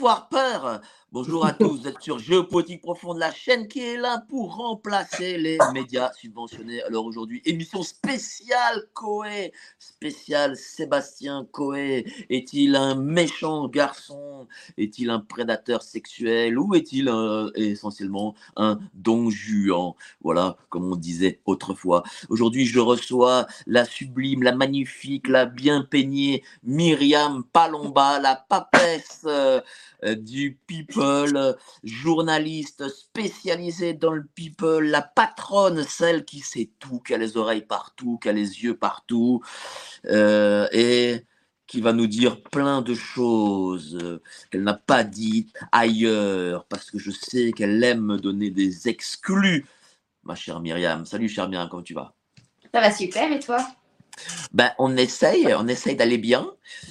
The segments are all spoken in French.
Avoir peur. Bonjour à vous êtes sur Géopolitique Profonde, la chaîne qui est là pour remplacer les médias subventionnés. Alors aujourd'hui, émission spéciale Coé, spéciale Sébastien Coé. Est-il un méchant garçon? Est-il un prédateur sexuel Ou est-il un- essentiellement un don Juan? Voilà, comme on disait autrefois. Aujourd'hui, je reçois la sublime, la magnifique, la bien peignée Myriam Palomba, la papesse euh, euh, du people, euh, journaliste spécialisée dans le people, la patronne, celle qui sait tout, qui a les oreilles partout, qui a les yeux partout, euh, et qui va nous dire plein de choses euh, qu'elle n'a pas dites ailleurs, parce que je sais qu'elle aime me donner des exclus. Ma chère Myriam, salut chère Myriam, comment tu vas? Ça va super, et toi? Ben, on essaye, on essaye d'aller bien.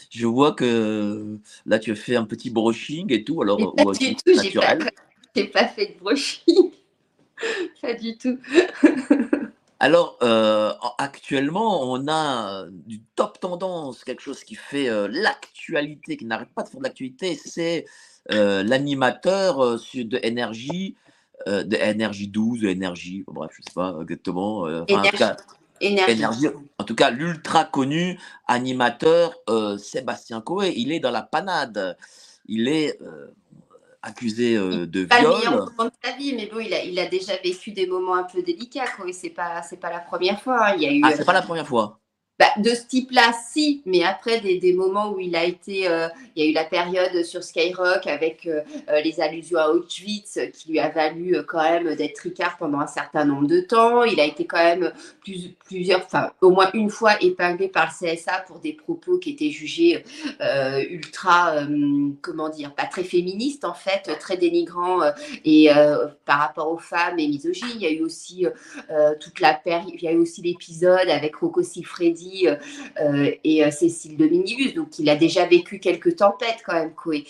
Je vois que là, tu as fait un petit brushing et tout, alors ou Pas du tout, j'ai pas, naturel. j'ai pas fait de brushing. pas du tout. Alors, euh, en- actuellement, on a euh, du top tendance, quelque chose qui fait euh, l'actualité, qui n'arrête pas de faire de l'actualité, c'est euh, l'animateur euh, de énergie, euh, de énergie 12, de énergie, bref, je sais pas exactement. euh, enfin, Énergie. en tout cas, l'ultra connu animateur euh, Sébastien Coé, il est dans la panade. Il est euh, accusé euh, de Pas le viol. meilleur moment de sa vie, mais bon, il a, il a déjà vécu des moments un peu délicats. Et c'est pas, c'est pas la première fois. hein. Il y a eu Ah, c'est pas la première fois. Bah, de ce type-là, si, mais après des, moments où il a été, euh, il y a eu la période sur Skyrock avec euh, euh, les allusions à Auschwitz qui lui a valu quand même d'être tricard pendant un certain nombre de temps. Il a été quand même plus, plusieurs, enfin au moins une fois épinglé par le CSA pour des propos qui étaient jugés ultra, comment dire, pas très féministes en fait, très dénigrants et par rapport aux femmes et misogynes. Il y a eu aussi toute la période, il y a eu aussi l'épisode avec Rocco Siffredi euh, euh, et euh, Cécile Dominibus. Donc, il a déjà vécu quelques tempêtes quand même, Coé.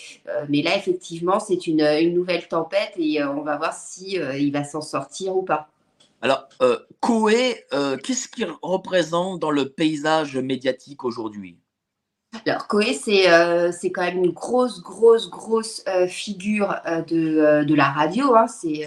Mais là, effectivement, c'est une, une nouvelle tempête et on va voir si il va s'en sortir ou pas. Alors, euh, Coé, euh, qu'est-ce qu'il représente dans le paysage médiatique aujourd'hui? Alors, Coé, c'est euh, quand même une grosse, grosse, grosse figure de, de la radio. hein. C'est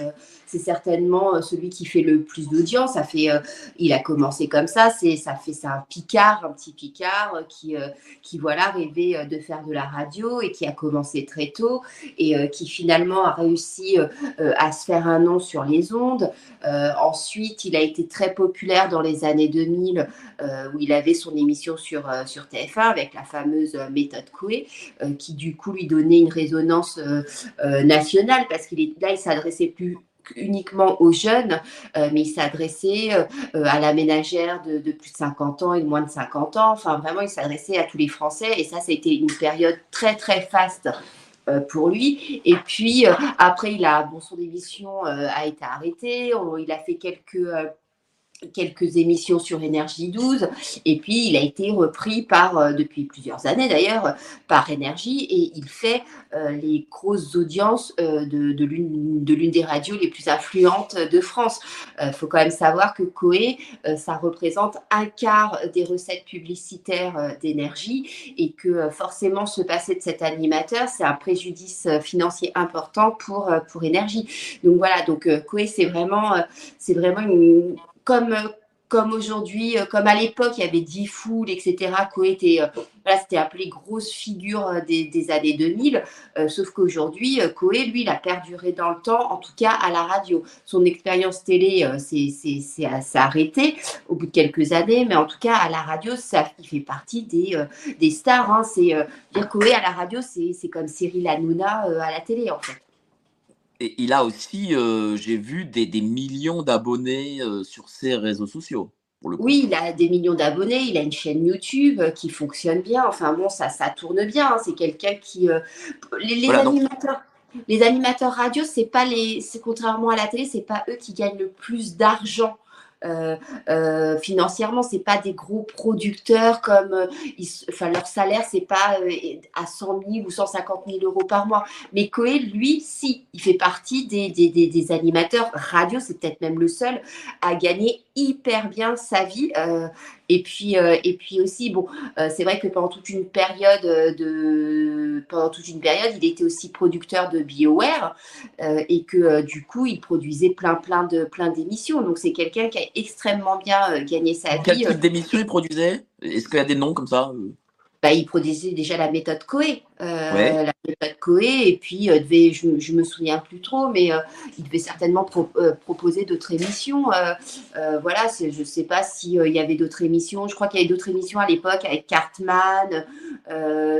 c'est certainement euh, celui qui fait le plus d'audience. Ça fait, euh, il a commencé comme ça. C'est ça fait, c'est un Picard, un petit Picard euh, qui, qui voilà rêvait de faire de la radio et qui a commencé très tôt et qui finalement a réussi à se faire un nom sur les ondes. Ensuite, il a été très populaire dans les années 2000 euh, où il avait son émission sur, sur TF1 avec la fameuse méthode Coué, qui du coup lui donnait une résonance nationale parce qu'il est là, il s'adressait plus uniquement aux jeunes, euh, mais il s'adressait euh, euh, à la ménagère de, plus de 50 ans et de moins de 50 ans. Enfin, vraiment, il s'adressait à tous les Français. Et ça, été une période très, très faste pour lui. Et puis, après, il a, bon, son émission a été arrêtée. Il a fait quelques... quelques émissions sur Énergie 12 et puis il a été repris par euh, depuis plusieurs années d'ailleurs par Énergie et il fait euh, les grosses audiences euh, de, l'une de l'une des radios les plus influentes de France. Il faut quand même savoir que Coé, ça représente un quart des recettes publicitaires d'énergie et que forcément se passer de cet animateur, c'est un préjudice financier important pour, pour Énergie. Donc voilà, donc Coé, c'est vraiment, c'est vraiment une, comme, euh, comme aujourd'hui, euh, comme à l'époque, il y avait D-Fool, etc. Coé était, voilà, c'était appelé grosse figure des, des années 2000. sauf qu'aujourd'hui, Coé, lui, il a perduré dans le temps, en tout cas à la radio. Son expérience télé s'est arrêté au bout de quelques années, mais en tout cas, à la radio, ça, il fait partie des, des stars. Hein. C'est dire Coé à la radio, c'est comme Cyril Hanouna à la télé, en fait. Et il a aussi, euh, j'ai vu, des, des millions d'abonnés euh, sur ses réseaux sociaux. Pour le Oui, il a des millions d'abonnés, il a une chaîne YouTube euh, qui fonctionne bien. Enfin bon, ça, ça tourne bien. Hein. C'est quelqu'un qui. les, animateurs. Les animateurs radio, c'est pas les, contrairement à la télé, c'est pas eux qui gagnent le plus d'argent euh, euh, financièrement, c'est pas des gros producteurs comme, euh, enfin leur salaire c'est pas à 100 000 ou 150 000 euros par mois. Mais Coé, lui, si, il fait partie des, des, des, animateurs radio, c'est peut-être même le seul à gagner hyper bien sa vie. Et puis, et puis aussi, bon, c'est vrai que pendant toute une période de, pendant toute une période, il était aussi producteur de BioWare et que du coup, il produisait plein, plein de, plein d'émissions. Donc c'est quelqu'un qui a extrêmement bien euh, gagné sa vie. Quel type euh. d'émission il produisait? Est-ce qu'il y a des noms comme ça euh? Bah, il produisait déjà la méthode Coé, la méthode Coé, et puis devait, je, ne me souviens plus trop, mais il devait certainement proposer d'autres émissions. voilà, je ne sais pas s'il y avait d'autres émissions. Je crois qu'il y avait d'autres émissions à l'époque avec Cartman,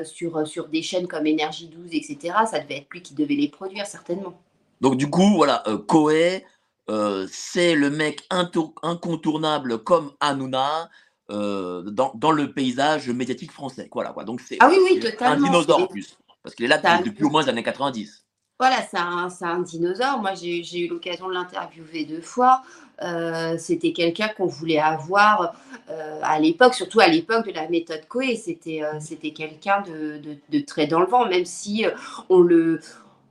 sur, sur des chaînes comme Énergie 12, etc. Ça devait être lui qui devait les produire, certainement. Donc du coup, voilà, Coé, euh, c'est le mec incontournable comme Hanouna euh, dans, le paysage médiatique français. Voilà, quoi. Donc c'est ah oui, oui, un dinosaure en plus, parce qu'il est là depuis, au moins les années 90. Voilà, c'est un, un, dinosaure. Moi, j'ai eu l'occasion de l'interviewer deux fois. Euh, c'était quelqu'un qu'on voulait avoir à l'époque, surtout à l'époque de la méthode Coé. C'était c'était quelqu'un de, de, de, très dans le vent, même si on le,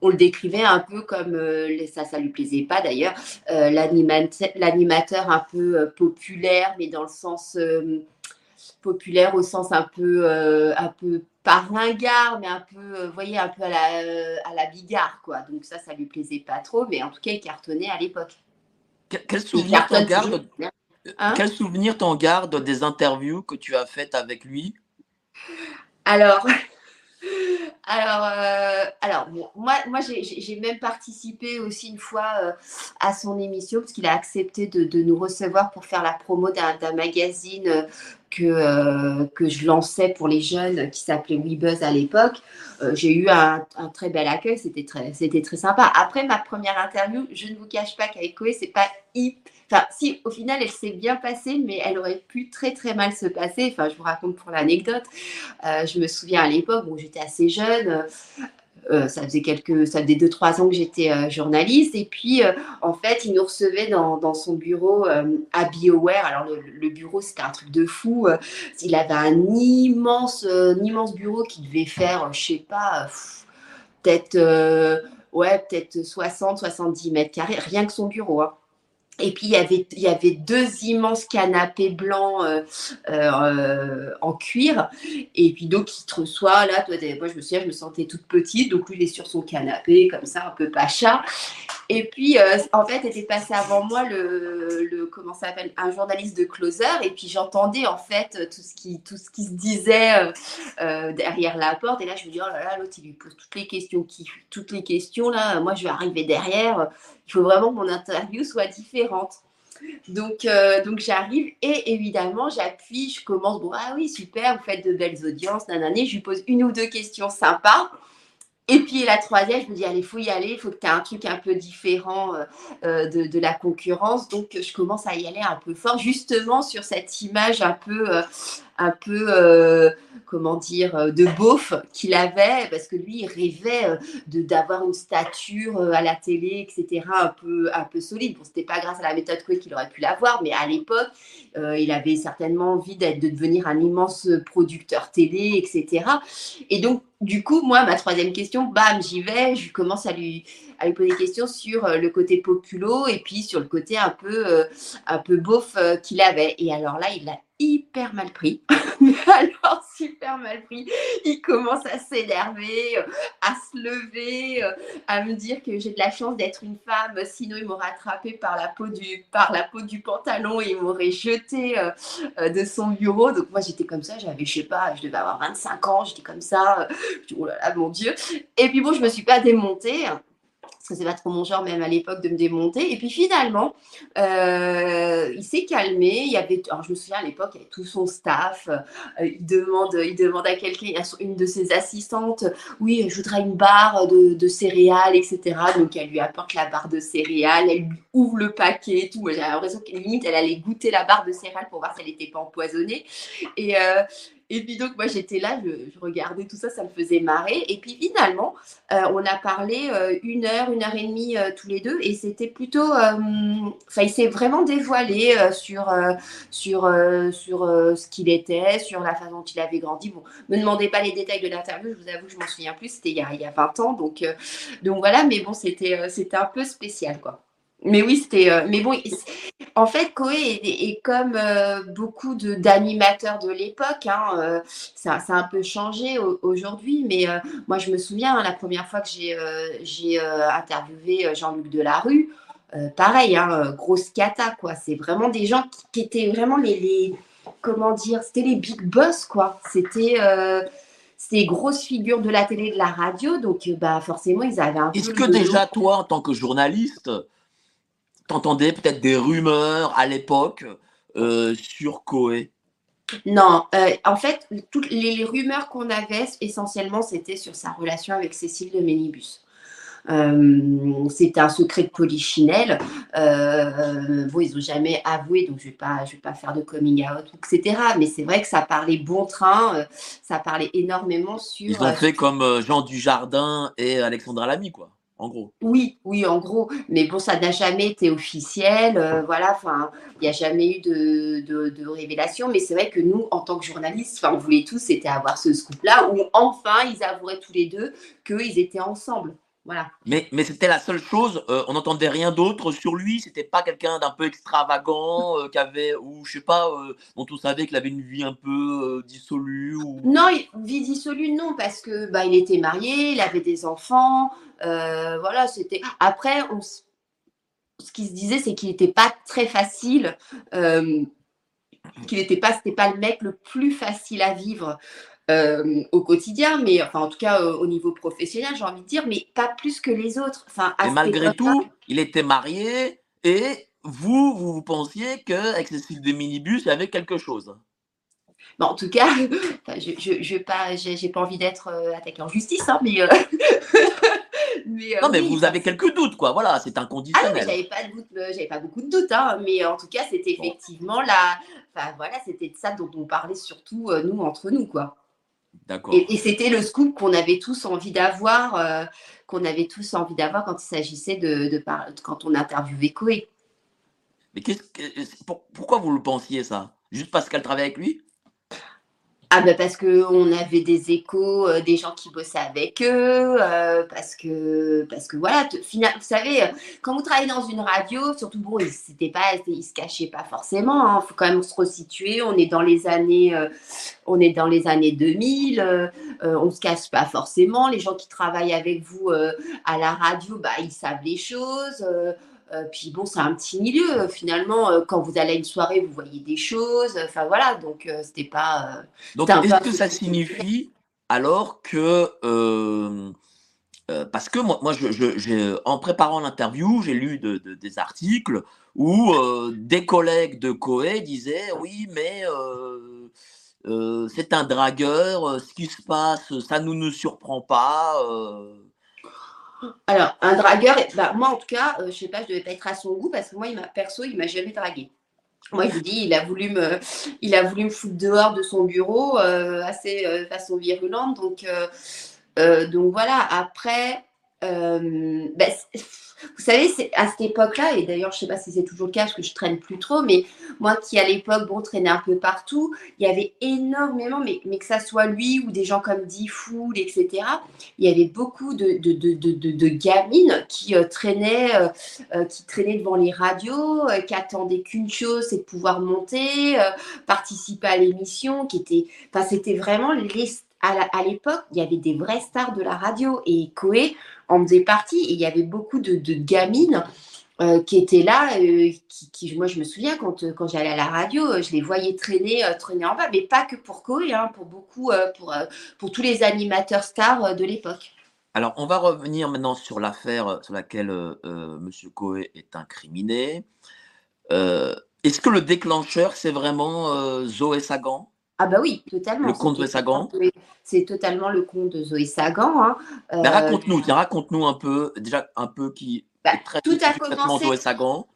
on le décrivait un peu comme, euh, ça, ça lui plaisait pas d'ailleurs, euh, l'animateur un peu euh, populaire, mais dans le sens populaire au sens un peu, un peu pas ringard, mais un peu, vous voyez, un peu à la, à la bigarre, quoi. Donc ça, ça lui plaisait pas trop, mais en tout cas, il cartonnait à l'époque. Quel, souvenir t'en gardes hein Quel souvenir t'en gardes des interviews que tu as faites avec lui? Alors, alors, euh, alors moi, moi j'ai même participé aussi une fois euh, à son émission parce qu'il a accepté de, nous recevoir pour faire la promo d'un magazine euh, que, que je lançais pour les jeunes qui s'appelait WeBuzz à l'époque. j'ai eu un, très bel accueil, c'était très, très sympa. Après ma première interview, je ne vous cache pas qu'avec Koé, c'est pas hyper Enfin, si, au final, elle s'est bien passée, mais elle aurait pu très, très mal se passer. Enfin, je vous raconte pour l'anecdote. Euh, je me souviens à l'époque où j'étais assez jeune. Euh, ça faisait quelques, ça faisait deux trois ans que j'étais euh, journaliste et puis en fait il nous recevait dans, son bureau à BioWare. Alors le, bureau c'était un truc de fou. il avait un immense, immense bureau qui devait faire, je sais pas, peut-être ouais peut-être 60 70 mètres carrés, rien que son bureau. Hein. Et puis il y avait, deux immenses canapés blancs euh, euh, en cuir. Et puis donc il te reçoit là, moi je me souviens, je me sentais toute petite, donc lui il est sur son canapé comme ça, un peu pacha. Et puis euh, en fait était passé avant moi le, comment s'appelle, un journaliste de Closer. Et puis j'entendais en fait tout ce qui, tout ce qui se disait derrière la porte. Et là je me dis oh là là, l'autre il lui pose toutes les questions toutes les questions là. Moi je vais arriver derrière il faut vraiment que mon interview soit différente. Donc, euh, donc j'arrive et évidemment, j'appuie, je commence, bon, ah oui, super, vous faites de belles audiences, nanani, je lui pose une ou deux questions sympas. Et puis la troisième, je me dis, allez, il faut y aller, il faut que tu aies un truc un peu différent euh, euh, de, la concurrence. Donc, je commence à y aller un peu fort, justement sur cette image un peu, un peu comment dire, euh, de beauf qu'il avait, parce que lui, il rêvait euh, de d'avoir une stature euh, à la télé, etc., un peu, un peu solide. Bon, c'était pas grâce à la méthode Coué qu'il aurait pu l'avoir, mais à l'époque, il avait certainement envie d'être, de devenir un immense producteur télé, etc. Et donc, du coup, moi, ma troisième question, bam, j'y vais, je commence à lui, à lui poser des questions sur euh, le côté populo et puis sur le côté un peu, euh, un peu beauf euh, qu'il avait. Et alors là, il l'a hyper mal pris. Alors, super mal pris. Il commence à s'énerver, à se lever, à me dire que j'ai de la chance d'être une femme, sinon il m'aurait attrapé par la peau du, du pantalon et il m'aurait jeté de son bureau. Donc moi, j'étais comme ça, j'avais, je sais pas, je devais avoir 25 ans, j'étais comme ça. Je oh là là, mon Dieu. Et puis bon, je me suis pas démontée c'est pas trop mon genre même à l'époque de me démonter. Et puis finalement, euh, il s'est calmé. Il y avait, alors je me souviens à l'époque, il y avait tout son staff. Euh, il demande, il demande à quelqu'un, une de ses assistantes, oui, je voudrais une barre de, céréales, etc. Donc elle lui apporte la barre de céréales, elle lui ouvre le paquet, et tout. J'avais l'impression qu'à limite elle allait goûter la barre de céréales pour voir si elle n'était pas empoisonnée. Et euh, et puis donc moi j'étais là, je, regardais tout ça, ça me faisait marrer. Et puis finalement, euh, on a parlé euh, une heure, une heure et demie euh, tous les deux, et c'était plutôt, enfin il s'est vraiment dévoilé sur ce qu'il était, sur la façon dont il avait grandi. Bon, me demandez pas les détails de l'interview, je vous avoue, je m'en souviens plus, c'était il, y a, il y a 20 ans, donc donc voilà, mais bon c'était c'était un peu spécial quoi. Mais oui, c'était. Euh, mais bon, en fait, Koé est, comme euh, beaucoup d'animateurs de, l'époque. Hein, euh, ça, ça, a un peu changé aujourd'hui. Mais moi, je me souviens, hein, la première fois que j'ai interviewé Jean-Luc Delarue, pareil, hein, grosse cata, quoi. C'est vraiment des gens qui, étaient vraiment les, les, Comment dire C'était les big boss, quoi. C'était ces grosses figures de la télé, de la radio, donc bah forcément ils avaient un. Est-ce que déjà toi, en tant que journaliste, t'entendais peut-être des rumeurs à l'époque euh, sur Coé non, euh, en fait, toutes les, rumeurs qu'on avait, essentiellement, c'était sur sa relation avec Cécile de Ménibus. Euh, c'était un secret de polichinelle. bon, ils n'ont jamais avoué, donc je ne vais, pas, je vais pas faire de coming out, etc. Mais c'est vrai que ça parlait bon train, ça parlait énormément sur. Ils ont fait comme Jean Dujardin et Alexandra Lamy, quoi Oui, oui, en gros. Mais bon, ça n'a jamais été officiel. Euh, voilà, enfin, il n'y a jamais eu de, révélation. Mais c'est vrai que nous, en tant que journalistes, on voulait tous, c'était avoir ce scoop-là où enfin, ils avoueraient tous les deux qu'ils étaient ensemble. Voilà. Mais, mais c'était la seule chose, euh, on n'entendait rien d'autre sur lui, c'était pas quelqu'un d'un peu extravagant, euh, qui avait, ou je sais pas, dont on savait qu'il avait une vie un peu dissolue. Ou... Non, vie dissolue, non, parce que bah, il était marié, il avait des enfants, euh, voilà, c'était. Après, on... ce qui se disait, c'est qu'il n'était pas très facile, euh, qu'il n'était pas, c'était pas le mec le plus facile à vivre. Euh, au quotidien, mais enfin en tout cas au niveau professionnel, j'ai envie de dire, mais pas plus que les autres. Enfin, et malgré tout, il était marié et vous, vous, vous pensiez qu'avec Cécile de Minibus, il y avait quelque chose. en tout cas, je n'ai je, pas, pas envie d'être attaqué en justice, hein, mais Euh, non, mais vous avez quelques doutes, quoi. Voilà, c'est inconditionnel. Ah non, j'avais pas, euh, j'avais pas beaucoup de doutes, hein, mais en tout cas, c'était effectivement la. Enfin, voilà, c'était de ça dont on parlait surtout, euh, nous, entre nous, quoi. Et, c'était le scoop qu'on avait tous envie d'avoir, qu'on avait tous envie d'avoir quand il s'agissait de, de, quand on interviewait Koé. Mais qu'est-ce que, pourquoi vous le pensiez, ça? Juste parce qu'elle travaille avec lui? Ah ben parce qu'on avait des échos euh, des gens qui bossaient avec eux, euh, parce que parce que voilà, vous savez, quand vous travaillez dans une radio, surtout bon, c'était pas, ils se cachaient pas forcément. Il hein, faut quand même se resituer. On est dans les années, euh, on est dans les années 2000. on se cache pas forcément. Les gens qui travaillent avec vous à la radio, bah ils savent les choses. Euh, puis bon, c'est un petit milieu. Finalement, euh, quand vous allez à une soirée, vous voyez des choses. Enfin voilà, donc euh, c'était pas. donc est-ce que ça signifie alors que parce que moi, moi je, en préparant l'interview, j'ai lu des articles où des collègues de Coé disaient oui, mais c'est un dragueur, ce qui se passe, ça ne nous surprend pas. Alors, un dragueur, bah, moi en tout cas, je euh, je sais pas, je devais pas être à son goût parce que moi, il perso, il m'a jamais dragué. Moi, je vous dis, il a voulu me, il a voulu me foutre dehors de son bureau euh, assez euh, façon virulente. Donc, donc voilà. Après, euh, bah, vous savez, c'est à cette époque-là, et d'ailleurs, je sais pas si c'est toujours le cas parce que je traîne plus trop, mais moi qui à l'époque, bon, traînais un peu partout, il y avait énormément, mais, que ça soit lui ou des gens comme Diffoul, etc., il y avait beaucoup de, gamines qui euh, traînaient, euh, euh, qui traînaient devant les radios, qui attendaient qu'une chose, c'est de pouvoir monter, participer à l'émission, qui était, enfin, c'était vraiment les à l'époque, il y avait des vraies stars de la radio et Koé en faisait partie. Et il y avait beaucoup de, gamines euh, qui étaient là. euh, qui, moi, je me souviens quand, euh, quand j'allais à la radio, je les voyais traîner, traîner en bas, mais pas que pour Koé, hein, pour beaucoup, pour, pour tous les animateurs stars de l'époque. Alors, on va revenir maintenant sur l'affaire sur laquelle Monsieur Coé est incriminé. Est-ce que le déclencheur, c'est vraiment Zoé Sagan? Ah bah oui, totalement. Le compte de Sagan C'est totalement le compte de Zoé Sagan. hein. Euh, Raconte-nous, tiens, raconte-nous un peu, déjà un peu qui Bah, très tout a succinctement commencé- Zoé Sagan.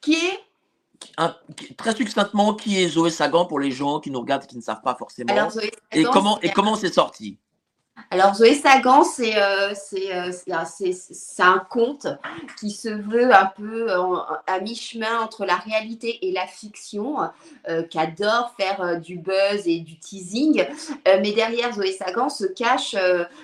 qui est Un- très succinctement, qui est Zoé Sagan pour les gens qui nous regardent et qui ne savent pas forcément alors comment et comment c'est sorti? Alors Zoé Sagan, c'est euh, euh, c'est un- conte qui se veut un peu en- à mi-chemin entre la réalité et la fiction, euh, qui adore faire euh, du buzz et du teasing. Euh, mais derrière Zoé Sagan se cache,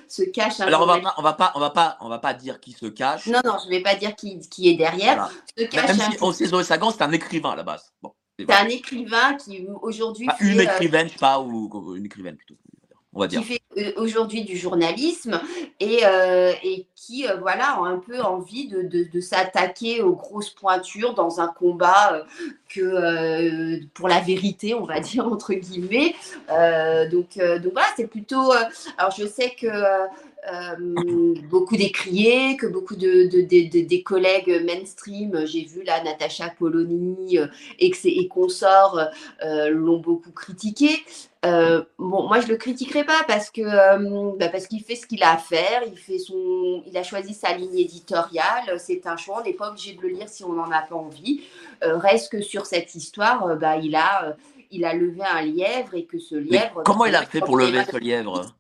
se cache un Alors on va pas, on va pas, on va pas, on va pas dire qui se cache. Non, non, je ne vais pas dire qui, qui est derrière. Voilà. Se Mais cache Même un, si on sait Zoé Sagan, c'est un écrivain à la base. Bon, c'est un écrivain qui aujourd'hui une écrivaine, je sais pas, ou une écrivaine plutôt. On va qui fait euh, aujourd'hui du journalisme et, euh, et qui euh, voilà a un peu envie de, de- de s'attaquer aux grosses pointures dans un combat euh, que pour la vérité on va dire entre guillemets. Donc, donc voilà c'est plutôt alors je sais que beaucoup décrié, que beaucoup de, de- de- de- des collègues mainstream, j'ai vu là Natacha Polony euh, et, et consorts euh, l'ont beaucoup critiqué. Euh, bon, moi je le critiquerai pas parce que euh, bah, parce qu'il fait ce qu'il a à faire, il fait son, il a choisi sa ligne éditoriale, c'est un choix, on n'est pas obligé de le lire si on n'en a pas envie. Euh, reste que sur cette histoire, euh, bah, il a euh, il a levé un lièvre et que ce Mais lièvre. comment il a fait pour lever ce lièvre?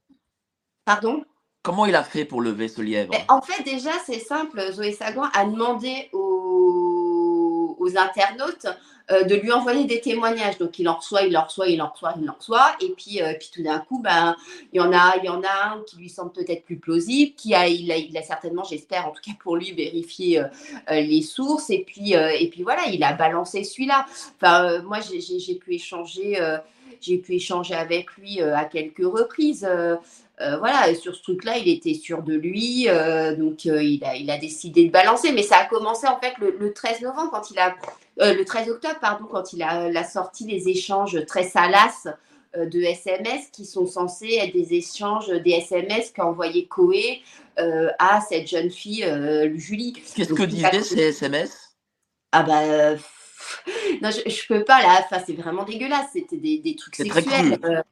Pardon? Comment il a fait pour lever ce lièvre? Mais en fait, déjà, c'est simple. Zoé Sagan a demandé aux, internautes euh, de lui envoyer des témoignages. Donc, il en reçoit, il en reçoit, il en reçoit, il en reçoit. Et puis, euh, puis tout d'un coup, ben, il y en a, il y en a un qui lui semble peut-être plus plausible, qui a, il a, il a certainement, j'espère, en tout cas pour lui, vérifié euh, les sources. Et puis, et puis voilà, il a balancé celui-là. Enfin, moi, j'ai pu échanger. J'ai pu échanger avec lui euh, à quelques reprises. Euh, euh, voilà, et sur ce truc-là, il était sûr de lui, euh, donc euh, il, a, il a décidé de balancer. Mais ça a commencé en fait le, le 13 novembre, quand il a, le 13 octobre, pardon, quand il a, sorti les échanges très salaces de SMS qui sont censés être des échanges, des SMS qu'a envoyé Coé à cette jeune fille, Julie. Qu'est-ce que disaient ces SMS Ah bah. Non, je, je peux pas là. Enfin, c'est vraiment dégueulasse. C'était des, des trucs très sexuels. cru. Euh,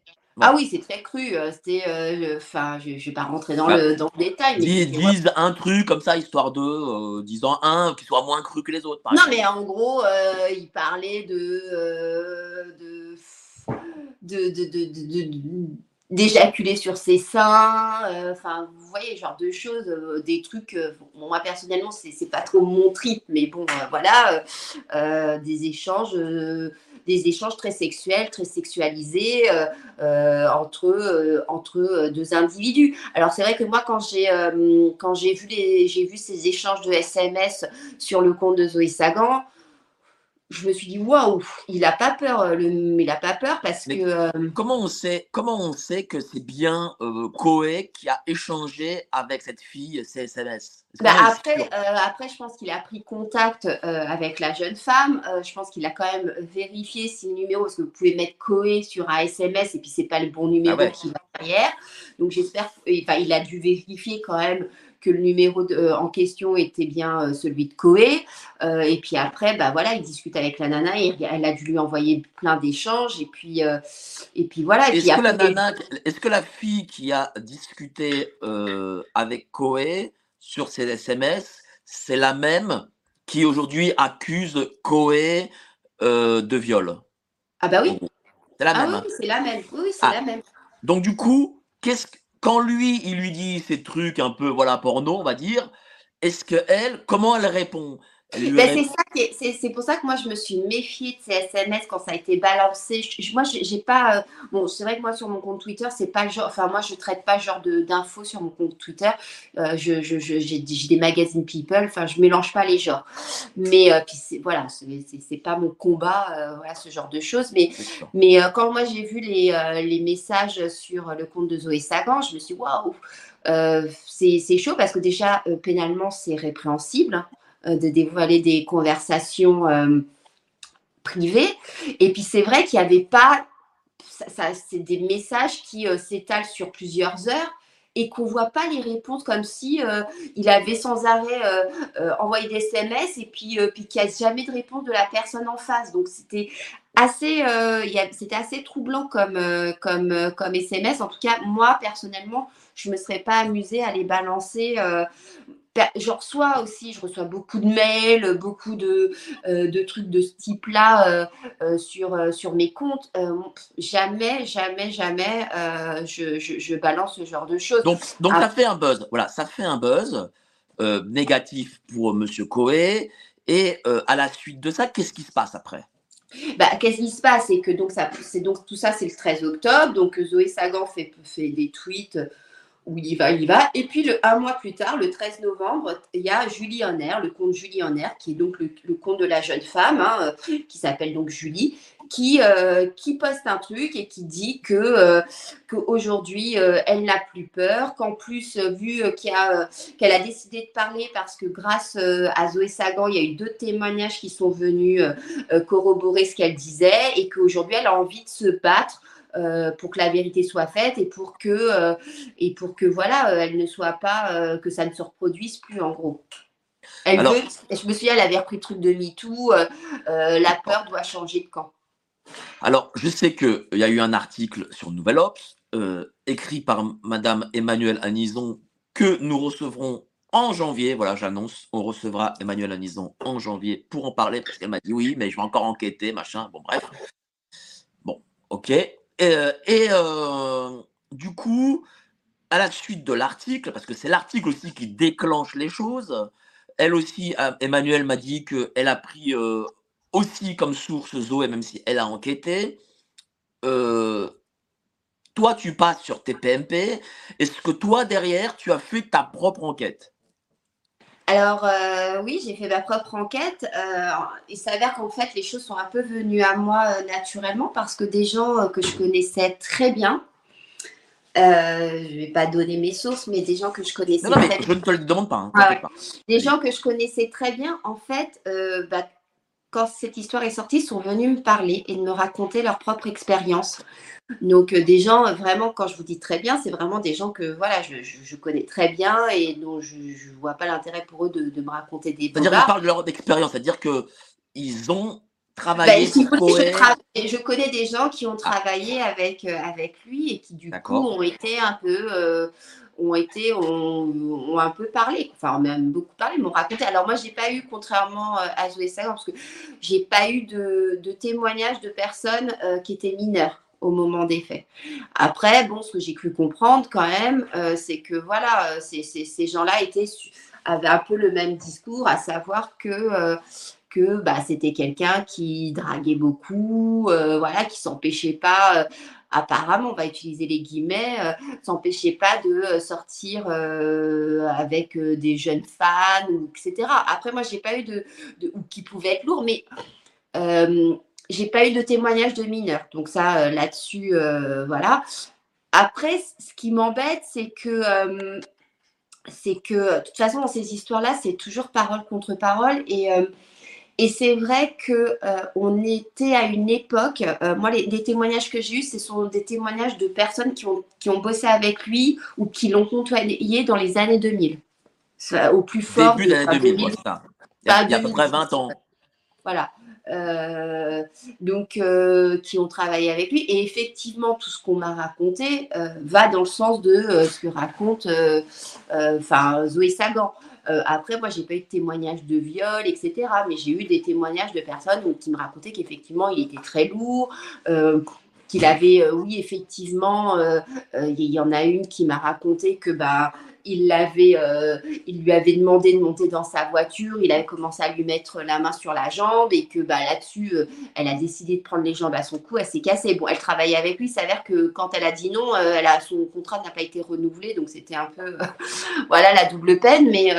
Ah oui, c'est très cru. euh, C'était. euh, Enfin, je, je vais pas rentrer dans Ah. le dans le détail. mais Dis- vraiment- Disent un truc comme ça, histoire de, euh, disant un qui soit moins cru que les autres. par Non, exemple. mais en gros, il parlait de, de- de- de- d'éjaculer sur ses seins, euh, enfin, vous voyez, genre de choses, euh, des trucs, euh, bon, moi personnellement, c'est, pas trop mon trip, mais bon, voilà, des échanges, des échanges très sexuels, très sexualisés euh, euh, entre, euh, entre deux individus. Alors c'est vrai que moi, quand j'ai, quand j'ai vu les, j'ai vu ces échanges de SMS sur le compte de Zoé Sagan, je me suis dit waouh, il a pas peur, euh, le, il a pas peur parce Mais- que euh, Comment on sait, comment on sait que c'est bien euh, Coé qui a échangé avec cette fille ces SMS Est-ce bah, après, euh, après, je pense qu'il a pris contact avec la jeune femme. Je pense qu'il a quand même vérifié si le numéro, parce que vous pouvez mettre Coé sur un SMS et puis c'est pas le bon numéro Ah ouais. qui va derrière. Donc j'espère, enfin, il a dû vérifier quand même que le numéro de- euh, en question était bien euh, celui de Coé. Euh, et puis après, bah voilà, il discute avec la nana et elle a dû lui envoyer plein d'échanges. Et puis, et puis voilà. Est-ce que la nana, est-ce que la fille qui a discuté avec Coé sur ses SMS, c'est la même qui aujourd'hui accuse Coé euh, de viol? Ah bah oui. C'est la Ah même. oui, la même. Oui, oui, c'est Ah. la même. Donc du coup, qu'est-ce que- quand lui, il lui dit ces trucs un peu, voilà, porno, on va dire, est-ce que elle, comment elle répond? Ben, c'est pour ça que moi je me suis méfiée de ces SMS quand ça a été balancé. moi j'ai pas euh, bon c'est vrai que moi sur mon compte Twitter c'est pas le genre enfin moi je traite pas ce genre d'infos sur mon compte Twitter. Euh, je j'ai des magazines People enfin je mélange pas les genres. Mais euh, puis voilà c'est pas mon combat voilà ce genre de choses. Mais mais quand moi j'ai vu les, les messages sur le compte de Zoé Sagan je me suis waouh c'est chaud parce que déjà pénalement c'est répréhensible. Euh, de dévoiler des conversations euh, privées. Et puis c'est vrai qu'il n'y avait pas, ça, c'est des messages qui euh, s'étalent sur plusieurs heures et qu'on voit pas les réponses comme si il avait sans arrêt envoyé des SMS et puis, puis qu'il n'y a jamais de réponse de la personne en face. Donc c'était assez, c'était assez troublant comme, comme, comme SMS. En tout cas, moi personnellement, je ne me serais pas amusée à les balancer je reçois aussi, je reçois beaucoup de mails, beaucoup de, euh, de trucs de ce type-là euh, euh, sur, sur mes comptes. jamais, jamais, jamais je, je, balance ce genre de choses. Donc, donc ça fait un buzz. Voilà, ça fait un buzz négatif pour Monsieur Coé. Et à la suite de ça, qu'est-ce qui se passe après? Bah, qu'est-ce qui se passe? C'est que donc ça, c'est donc tout ça, c'est le 13 octobre. Donc Zoé Sagan fait, fait des tweets où il y va, il y va. Et puis, un mois plus tard, le 13 novembre, il y a Julie Honner, le compte Julie Honner, qui est donc le, compte de la jeune femme, hein, euh, qui s'appelle donc Julie, qui, euh, qui poste un truc et qui dit que euh, qu'aujourd'hui, elle n'a plus peur, qu'en plus, vu qu'elle a, a décidé de parler parce que grâce à Zoé Sagan, il y a eu deux témoignages qui sont venus corroborer ce qu'elle disait et qu'aujourd'hui, elle a envie de se battre euh, pour que la vérité soit faite et pour que, euh, et pour que voilà, euh, elle ne soit pas, que ça ne se reproduise plus en gros. Elle veut, je me souviens, elle avait repris le truc de MeToo, la peur doit changer de camp. Alors, je sais qu'il y a eu un article sur Nouvelle Ops, écrit par Madame Emmanuelle Anison, que nous recevrons en janvier. Voilà, j'annonce, on recevra Emmanuelle Anison en janvier pour en parler, parce qu'elle m'a dit oui, mais je vais encore enquêter, machin. Bon, bref. Bon, ok. Euh, et euh, du coup, à la suite de l'article, parce que c'est l'article aussi qui déclenche les choses, elle aussi, euh, Emmanuel m'a dit qu'elle a pris aussi comme source Zoé, même si elle a enquêté. toi, tu passes sur tes PMP. Est-ce que toi, derrière, tu as fait ta propre enquête? Alors oui, j'ai fait ma propre enquête. il s'avère qu'en fait, les choses sont un peu venues à moi naturellement parce que des gens que je connaissais très bien, je ne vais pas donner mes sources, mais des gens que je connaissais non, non, mais Je ne te le demande pas. Hein, des gens que je connaissais très bien, en fait, bah, quand cette histoire est sortie, sont venus me parler et de me raconter leur propre expérience. Donc euh, des gens, euh, vraiment, quand je vous dis très bien, c'est vraiment des gens que voilà, je, connais très bien et dont je ne vois pas l'intérêt pour eux de, me raconter des C'est-à-dire qu'ils parlent de leur expérience, c'est-à-dire qu'ils ont travaillé ben, je, connais des gens qui ont ah. travaillé avec, euh, avec lui et qui du coup ont été un peu... ont été, ont, un peu parlé, enfin même beaucoup parlé, m'ont raconté. Alors moi, j'ai pas eu, contrairement à Zoé Sagan, parce que j'ai pas eu de, de témoignages de personnes qui étaient mineures au moment des faits. Après, bon, ce que j'ai cru comprendre quand même, euh, c'est que voilà, euh, ces gens-là avaient un peu le même discours, à savoir que euh, que bah, c'était quelqu'un qui draguait beaucoup, voilà, qui s'empêchait pas. Apparemment, on va utiliser les guillemets, s'empêchait pas de sortir avec des jeunes fans, etc. Après, moi, j'ai pas eu de, de, ou qui pouvait être lourd, mais j'ai pas eu de témoignage de mineurs. Donc ça, euh, là-dessus, euh, voilà. Après, ce qui m'embête, c'est que, euh, c'est que, de toute façon, dans ces histoires-là, c'est toujours parole contre parole. Et, et c'est vrai que on était à une époque. moi, les, témoignages que j'ai eus, ce sont des témoignages de personnes qui ont, qui ont bossé avec lui ou qui l'ont côtoyé dans les années 2000. Au plus fort. Début des années 2000, Il y a, il y a à peu près 20 ans. Voilà. Euh, donc euh, qui ont travaillé avec lui. Et effectivement, tout ce qu'on m'a raconté euh, va dans le sens de ce que raconte enfin Zoé Sagan. après, moi, j'ai pas eu de témoignages de viol, etc. Mais j'ai eu des témoignages de personnes qui me racontaient qu'effectivement, il était très lourd. Qu'il avait, oui, effectivement, il y en a une qui m'a raconté que bah, il, euh, il lui avait demandé de monter dans sa voiture, il avait commencé à lui mettre la main sur la jambe et que bah, là-dessus, euh, elle a décidé de prendre les jambes à son cou, elle s'est cassée. Bon, elle travaillait avec lui, il s'avère que quand elle a dit non, euh, elle a, son contrat n'a pas été renouvelé, donc c'était un peu, voilà, la double peine, mais...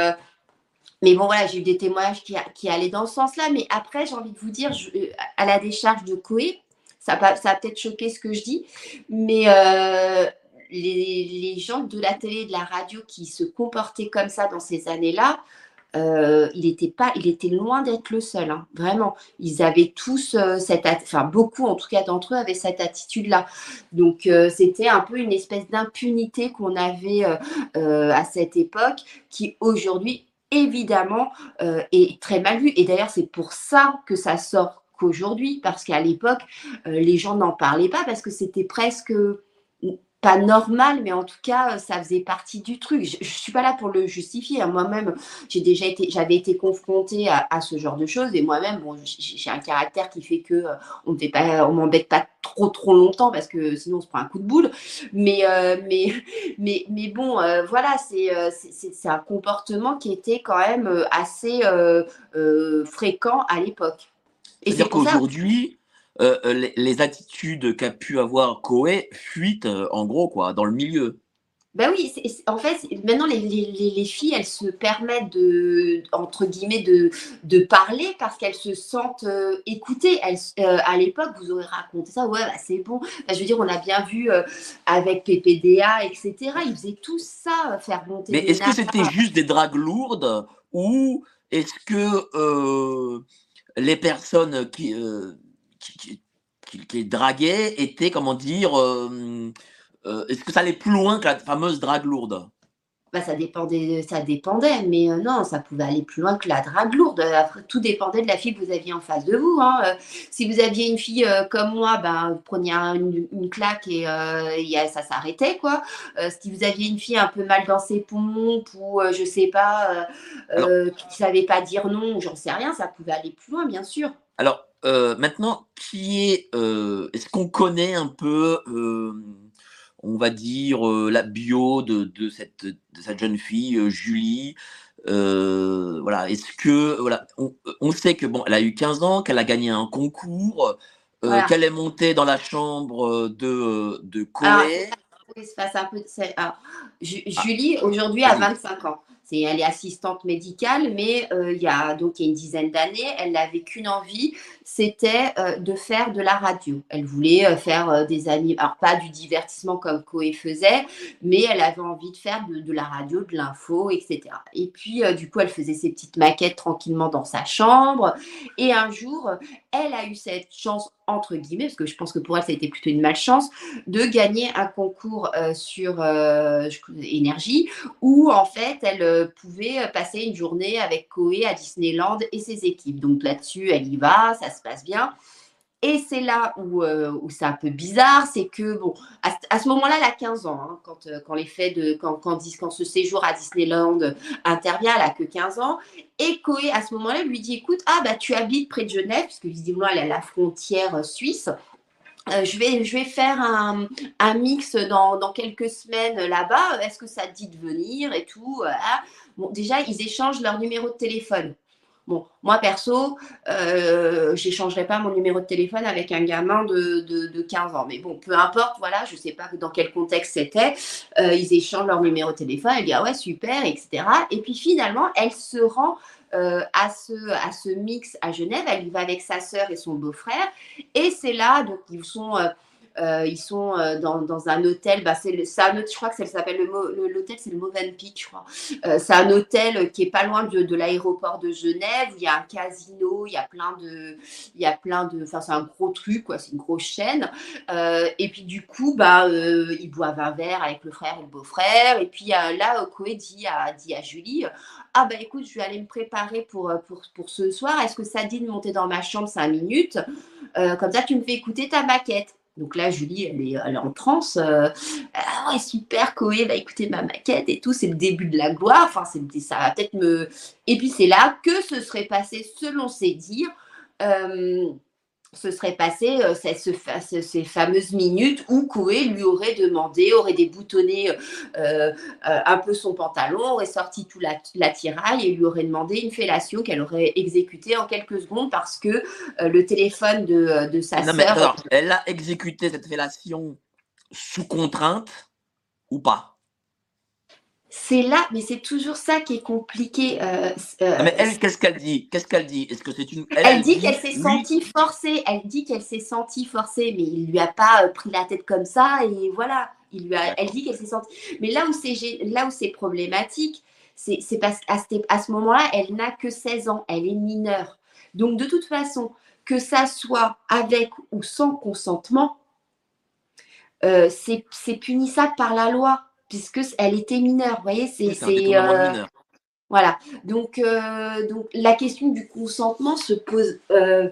mais bon, voilà, j'ai eu des témoignages qui, qui, allaient dans ce sens-là. Mais après, j'ai envie de vous dire, à la décharge de Coé, ça, ça a peut-être choqué ce que je dis, mais les, gens de la télé de la radio qui se comportaient comme ça dans ces années-là, euh, il était pas, il était loin d'être le seul, hein, vraiment. Ils avaient tous euh, cette, enfin beaucoup en tout cas d'entre eux avaient cette attitude-là. Donc euh, c'était un peu une espèce d'impunité qu'on avait à cette époque, qui aujourd'hui évidemment est très mal vue. Et d'ailleurs c'est pour ça que ça sort qu'aujourd'hui, parce qu'à l'époque les gens n'en parlaient pas parce que c'était presque pas normal, mais en tout cas, ça faisait partie du truc. Je, ne suis pas là pour le justifier. Hein. Moi-même, j'ai déjà été, j'avais été confrontée à, ce genre de choses, et moi-même, bon, j'ai un caractère qui fait que euh, on m'embête pas trop trop longtemps parce que sinon on se prend un coup de boule. Mais euh, mais mais mais bon, euh, voilà, c'est un comportement qui était quand même assez fréquent à l'époque. Et c'est qu'aujourd'hui euh, euh, les, attitudes qu'a pu avoir Koé fuitent euh, en gros quoi dans le milieu. Ben oui, en fait, maintenant les, les, filles, elles se permettent de, entre guillemets, de, de parler parce qu'elles se sentent écoutées. à l'époque, vous aurez raconté ça, ouais, bah, c'est bon. je veux dire, on a bien vu avec PPDA, etc. Ils faisaient tout ça, faire monter. Mais est-ce que c'était juste des dragues lourdes ou est-ce que les personnes qui qui, draguait était, comment dire, euh, euh, est-ce que ça allait plus loin que la fameuse drague lourde? Bah, ça dépendait, ça dépendait, mais euh, non, ça pouvait aller plus loin que la drague lourde. tout dépendait de la fille que vous aviez en face de vous. Hein. si vous aviez une fille comme moi, ben, vous preniez une, claque et, ça s'arrêtait, quoi. si vous aviez une fille un peu mal dans ses poumons, ou je sais pas, qui ne savait pas dire non, j'en sais rien, ça pouvait aller plus loin, bien sûr. Alors, euh, maintenant, qui est, euh, est-ce qu'on connaît un peu, euh, on va dire, la bio de, cette, cette, jeune fille, Julie. Voilà, est-ce que, voilà, on, sait que bon, elle a eu 15 ans, qu'elle a gagné un concours, qu'elle est montée dans la chambre de, de Corée. Julie, aujourd'hui, a 25 ans elle est assistante médicale, mais euh, il y a donc il y a une dizaine d'années, elle n'avait qu'une envie, c'était euh, de faire de la radio. Elle voulait euh, faire des animes, alors pas du divertissement comme Coé faisait, mais elle avait envie de faire de, la radio, de l'info, etc. Et puis du coup, elle faisait ses petites maquettes tranquillement dans sa chambre. Et un jour, elle a eu cette chance entre guillemets, parce que je pense que pour elle, ça a été plutôt une malchance, de gagner un concours sur énergie où en fait, elle pouvait passer une journée avec Koé à Disneyland et ses équipes. Donc là-dessus, elle y va, ça se passe bien. Et c'est là où, euh, où c'est un peu bizarre, c'est que, bon, à, ce moment-là, elle a 15 ans, hein, quand, euh, quand, les faits de, quand, quand, ce séjour à Disneyland intervient, elle a que 15 ans. Et Koé, à ce moment-là, lui dit, écoute, ah, bah, tu habites près de Genève, puisque visiblement, elle est à la frontière suisse. Euh, je, vais, je vais faire un, un mix dans, dans, quelques semaines là-bas. Est-ce que ça te dit de venir et tout Bon, déjà, ils échangent leur numéro de téléphone. Moi perso, euh, j'échangerai pas mon numéro de téléphone avec un gamin de, de, 15 ans. Mais bon, peu importe, voilà, je sais pas dans quel contexte c'était. Euh, ils échangent leur numéro de téléphone, elle dit ah ouais, super, etc. Et puis finalement, elle se rend euh, à, ce, à ce mix à Genève. Elle y va avec sa sœur et son beau-frère. Et c'est là, donc ils sont. Euh, ils sont euh, dans, dans, un hôtel, bah, c'est je crois que ça s'appelle l'hôtel, c'est le Movenpick, je crois. Euh, c'est un hôtel qui est pas loin de, de l'aéroport de Genève. Où il y a un casino, il y a plein de, il y a plein de, enfin c'est un gros truc quoi, c'est une grosse chaîne. et puis du coup, bah ils boivent un verre avec le frère et le beau-frère. Et puis là, Koé dit à, dit à Julie, ah bah écoute, je vais aller me préparer pour, pour, pour ce soir. Est-ce que ça dit de monter dans ma chambre cinq minutes? Comme ça, tu me fais écouter ta maquette. Donc là, Julie, elle est, elle est en transe. Euh, ah super, Koé va écouter ma maquette et tout. C'est le début de la gloire. Enfin, ça va peut-être me. Et puis c'est là que ce serait passé, selon ses dires, euh, se serait passé euh, ces, ce fa- ce- ces fameuses minutes où Koé lui aurait demandé, aurait déboutonné euh, euh, un peu son pantalon, aurait sorti tout la- l'attirail et lui aurait demandé une fellation qu'elle aurait exécutée en quelques secondes parce que le téléphone de, de sa Non, mais alors, elle a exécuté cette fellation sous contrainte ou pas? C'est là, mais c'est toujours ça qui est compliqué. euh, euh, Non, mais elle, qu'est-ce qu'elle dit? Qu'est-ce qu'elle dit? Est-ce que c'est une. Elle, dit qu'elle s'est sentie forcée. Elle dit qu'elle s'est sentie forcée, mais il lui a pas euh, pris la tête comme ça et voilà. Il lui a, elle dit qu'elle s'est sentie. Mais là où c'est là où c'est problématique, c'est parce qu'à ce, à ce moment-là, elle n'a que 16 ans, elle est mineure. Donc de toute façon, que ça soit avec ou sans consentement, c'est punissable par la loi puisque elle était mineure. Vous voyez, c'est euh, voilà. Donc, euh, donc la question du consentement se pose euh,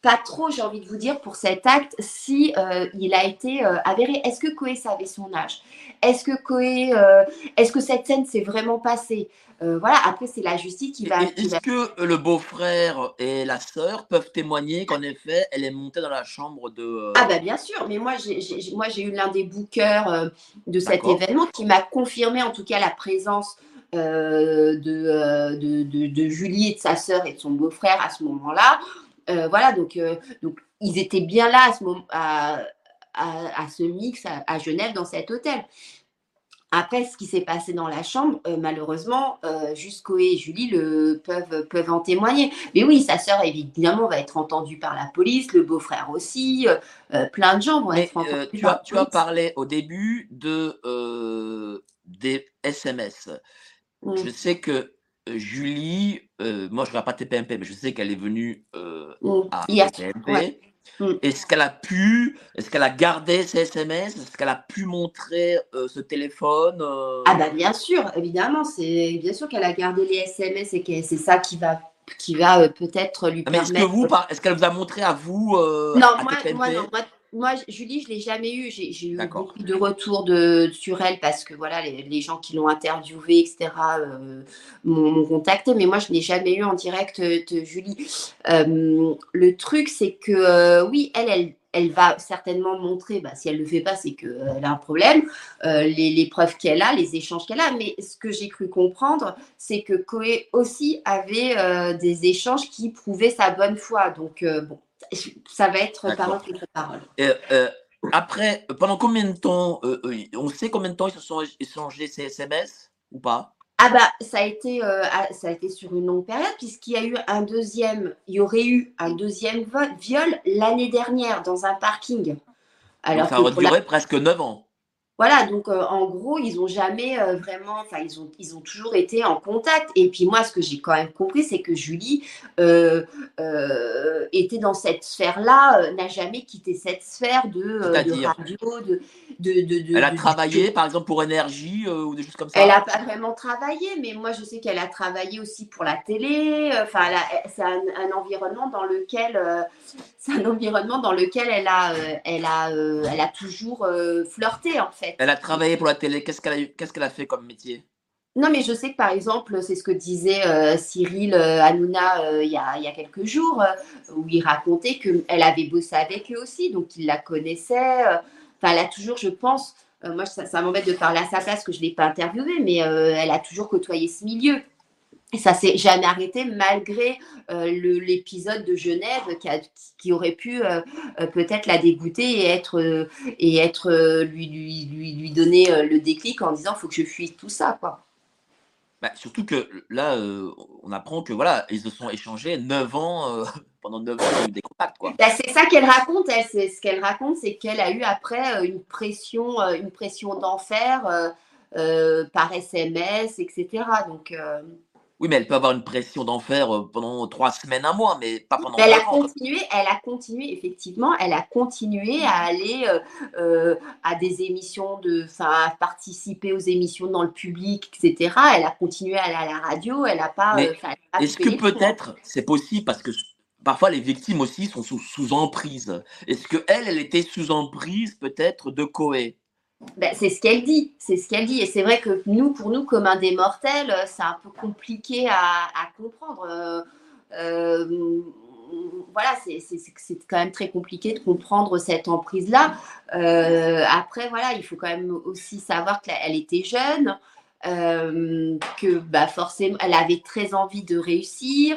pas trop, j'ai envie de vous dire, pour cet acte, si il a été avéré. Est-ce que Koé savait son âge? Est-ce que Koé, est-ce que cette scène s'est vraiment passée? Euh, Voilà. Après, c'est la justice qui va. Est-ce que le beau-frère et la sœur peuvent témoigner qu'en effet, elle est montée dans la chambre de. euh, Ah bah bien sûr, mais moi j'ai, j'ai- moi j'ai eu l'un des bookers euh, de cet événement qui m'a confirmé en tout cas la présence euh, de, euh, de, de- de Julie et de sa sœur et de son beau-frère à ce moment-là. Euh, voilà, donc, euh, donc ils étaient bien là à ce, moment, à, à- à ce mix à, à Genève dans cet hôtel. Après, ce qui s'est passé dans la chambre, euh, malheureusement, euh, juste Koé et Julie le, peuvent, peuvent en témoigner. Mais oui, sa sœur, évidemment, va être entendue par la police, le beau-frère aussi, euh, euh, plein de gens vont Mais être entendus tu, par as, parlé au début de, des SMS. Je sais que Julie, euh, moi je ne regarde pas TPMP, mais je sais qu'elle est venue euh, à Hier, TPMP. ouais. Mm. Est-ce qu'elle a pu, est-ce qu'elle a gardé ses SMS Est-ce qu'elle a pu montrer euh, ce téléphone euh, Ah bah bien sûr, évidemment, c'est bien sûr qu'elle a gardé les SMS et que c'est ça qui va, qui va euh, peut-être lui Ah, Mais est-ce que permettre. vous, par- est-ce qu'elle vous a montré à vous Non, à moi, TPMP moi, non, moi, moi, Julie, je l'ai jamais eu. J'ai eu beaucoup de retours de, sur elle parce que voilà, les, les gens qui l'ont interviewée, etc., euh, m'ont contacté. Mais moi, je n'ai jamais eu en direct de Julie. Euh, le truc, c'est que euh, oui, elle, elle, elle va certainement montrer, bah, si elle ne le fait pas, c'est qu'elle a un problème, euh, les, les preuves qu'elle a, les échanges qu'elle a. Mais ce que j'ai cru comprendre, c'est que Koé aussi avait euh, des échanges qui prouvaient sa bonne foi. Donc, euh, bon, ça va être parole contre parole. Euh, euh, après, pendant combien de temps, euh, euh, on sait combien de temps ils se sont échangés ces SMS ou pas? Ah bah ça a été euh, ça a été sur une longue période puisqu'il y a eu un deuxième, il y aurait eu un deuxième viol l'année dernière dans un parking. Alors Donc, ça la- duré presque 9 ans. Voilà, donc euh, en gros, ils ont jamais euh, vraiment, enfin, ils ont, ils ont toujours été en contact. Et puis moi, ce que j'ai quand même compris, c'est que Julie euh, était dans cette sphère-là, n'a jamais quitté cette sphère de, radio, de, de, de, Elle a travaillé, par exemple, pour énergie ou des choses comme ça? Elle n'a pas vraiment travaillé, mais moi je sais qu'elle a travaillé aussi pour la télé. Enfin, c'est un, un environnement dans lequel, c'est un environnement dans lequel elle a, euh, elle a, euh, elle a toujours euh, flirté en fait. Elle a travaillé pour la télé. Qu'est-ce qu'elle a, qu'est-ce qu'elle a fait comme métier? Non, mais je sais que par exemple, c'est ce que disait Cyril Hanouna il y, a, il y a quelques jours, où il racontait qu'elle avait bossé avec eux aussi, donc il la connaissait. Enfin, elle a toujours, je pense, moi ça, ça m'embête de parler à sa place que je ne l'ai pas interviewée, mais elle a toujours côtoyé ce milieu. Et ça s'est jamais arrêté malgré euh, l'épisode de Genève qui, a- qui aurait pu euh, euh, peut-être la dégoûter et être, euh, et être lui, lui, lui, lui donner le déclic en disant faut que je fuis tout ça. quoi. Bah, Surtout que là, on apprend que voilà, ils se sont échangés 9 ans. pendant 9 ans, des contacts. Quoi. Bah, c'est ça qu'elle raconte. Elle, c'est ce qu'elle raconte, c'est qu'elle a eu après une pression, une pression d'enfer par SMS, etc. Donc, Oui, mais elle peut avoir une pression d'enfer euh, pendant 3 semaines, un mois, mais pas pendant elle 9 a ans. continué, elle a continué effectivement, elle a continué à aller euh, euh, à des émissions de, enfin, à participer aux émissions dans le public, etc. Elle a continué à aller à la radio. Elle a pas. Euh, pas Est-ce que peut-être c'est possible parce que parfois les victimes aussi sont sous, sous emprise. Est-ce que elle, elle était sous emprise peut-être de Coé? Ben, c'est ce qu'elle dit, c'est ce qu'elle dit. Et c'est vrai que nous, pour nous, communs des mortels, euh, c'est un peu compliqué à, à comprendre. Euh, euh, voilà, c'est quand même très compliqué de comprendre cette emprise-là. Euh, après, voilà, il faut quand même aussi savoir qu'elle était jeune, euh, que bah, forcément, elle avait très envie de réussir,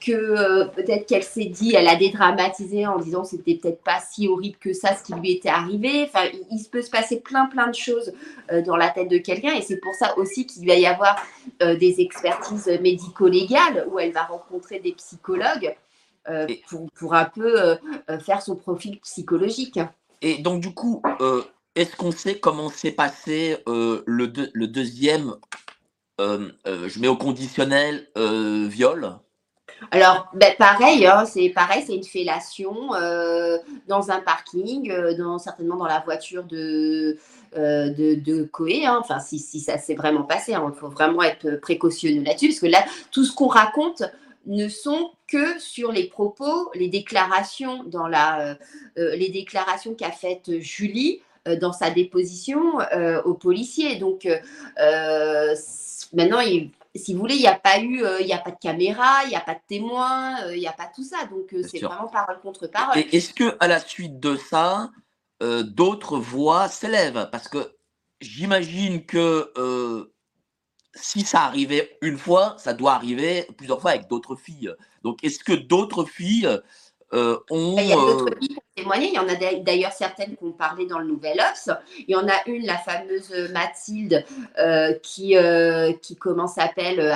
que euh, peut-être qu'elle s'est dit, elle a dédramatisé en disant que c'était peut-être pas si horrible que ça ce qui lui était arrivé. Enfin, il, peut se passer plein plein de choses dans la tête de quelqu'un et c'est pour ça aussi qu'il va y avoir des expertises médico-légales où elle va rencontrer des psychologues euh, pour, un peu euh, euh, faire son profil psychologique. Et donc, du coup, est-ce qu'on sait comment s'est passé le, le, deuxième, je mets au conditionnel, viol? Alors, ben, pareil, hein, c'est pareil, c'est une fellation dans un parking, dans, certainement dans la voiture de, de, de Coé. Hein. enfin, si, ça s'est vraiment passé, hein, il faut vraiment être précautionneux là-dessus, parce que là, tout ce qu'on raconte, ne sont que sur les propos, les déclarations dans la, euh, euh, les déclarations qu'a faites Julie euh, dans sa déposition aux policiers. Donc maintenant, si vous voulez, il n'y a pas eu, il n'y a pas de caméra, il n'y a pas de témoins, il n'y a pas tout ça. Donc c'est vraiment parole contre parole. Est-ce que à la suite de ça, d'autres voix s'élèvent? Parce que j'imagine que si ça arrivait une fois, ça doit arriver plusieurs fois avec d'autres filles. Donc, est-ce que d'autres filles euh, ont. Il y a d'autres filles il y en a d'ailleurs certaines qu'on parlait dans le Nouvel Ops. Il y en a une, la fameuse Mathilde, euh, qui, euh, qui, comment s'appelle, euh,